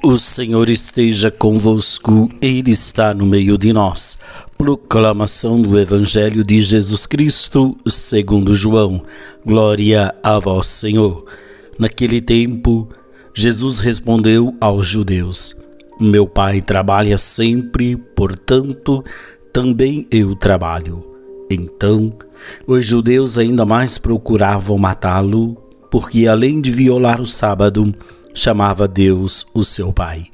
O Senhor esteja convosco, Ele está no meio de nós. Proclamação do Evangelho de Jesus Cristo, segundo João. Glória a vós, Senhor. Naquele tempo, Jesus respondeu aos judeus: Meu Pai trabalha sempre, portanto, também eu trabalho. Então, os judeus ainda mais procuravam matá-lo, porque além de violar o sábado, chamava Deus o seu Pai,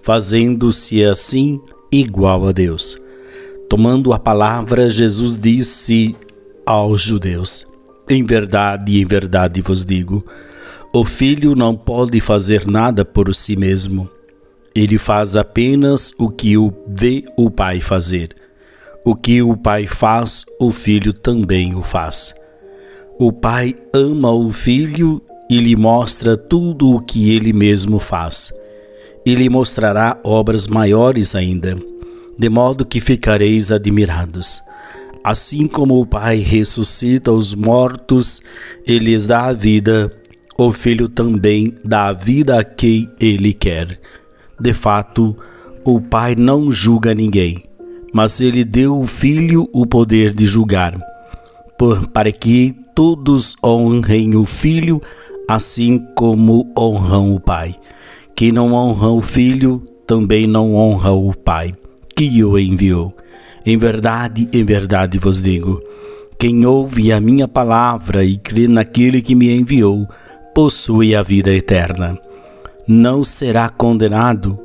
fazendo-se assim igual a Deus. Tomando a palavra, Jesus disse aos judeus: Em verdade, em verdade vos digo, o filho não pode fazer nada por si mesmo. Ele faz apenas o que o vê o pai fazer. O que o pai faz, o filho também o faz. O pai ama o filho e lhe mostra tudo o que ele mesmo faz. E lhe mostrará obras maiores ainda, de modo que ficareis admirados. Assim como o Pai ressuscita os mortos e lhes dá a vida, o Filho também dá a vida a quem ele quer. De fato, o Pai não julga ninguém, mas ele deu ao Filho o poder de julgar, por, para que todos honrem o Filho assim como honram o Pai. Quem não honra o Filho, também não honra o Pai, que o enviou. Em verdade, em verdade vos digo: quem ouve a minha palavra e crê naquele que me enviou, possui a vida eterna. Não será condenado,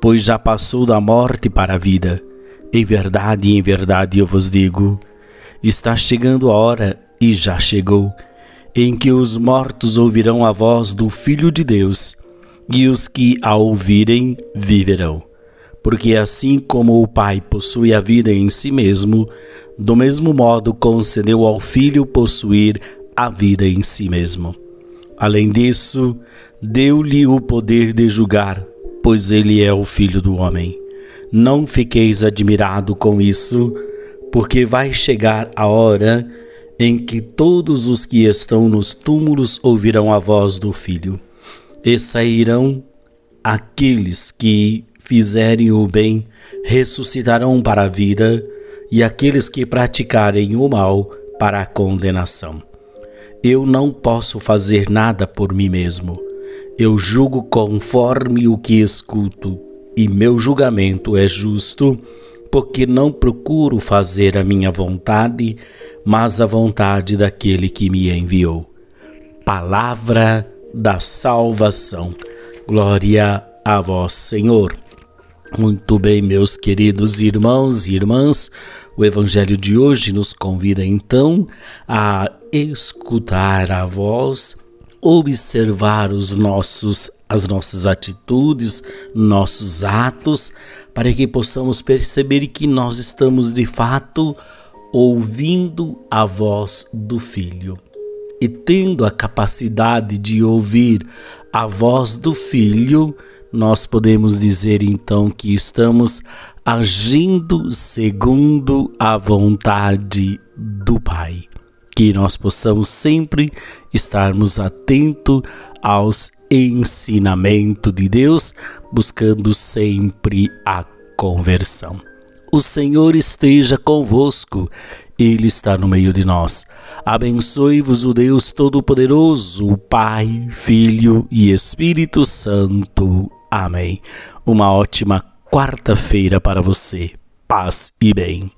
pois já passou da morte para a vida. Em verdade, em verdade eu vos digo: está chegando a hora e já chegou em que os mortos ouvirão a voz do Filho de Deus, e os que a ouvirem viverão. Porque assim como o Pai possui a vida em si mesmo, do mesmo modo concedeu ao Filho possuir a vida em si mesmo. Além disso, deu-lhe o poder de julgar, pois ele é o Filho do homem. Não fiqueis admirado com isso, porque vai chegar a hora em que todos os que estão nos túmulos ouvirão a voz do Filho, e sairão aqueles que fizerem o bem, ressuscitarão para a vida, e aqueles que praticarem o mal para a condenação. Eu não posso fazer nada por mim mesmo. Eu julgo conforme o que escuto, e meu julgamento é justo, porque não procuro fazer a minha vontade, mas a vontade daquele que me enviou. Palavra da salvação. Glória a vós, Senhor. Muito bem, meus queridos irmãos e irmãs, o Evangelho de hoje nos convida então a escutar a voz, observar os nossos, as nossas atitudes, nossos atos, para que possamos perceber que nós estamos de fato ouvindo a voz do Filho. E tendo a capacidade de ouvir a voz do Filho, nós podemos dizer então que estamos agindo segundo a vontade do Pai. Que nós possamos sempre estarmos atentos aos ensinamentos de Deus, buscando sempre a conversão. O Senhor esteja convosco, Ele está no meio de nós. Abençoe-vos o Deus Todo-Poderoso, Pai, Filho e Espírito Santo. Amém. Uma ótima quarta-feira para você. Paz e bem.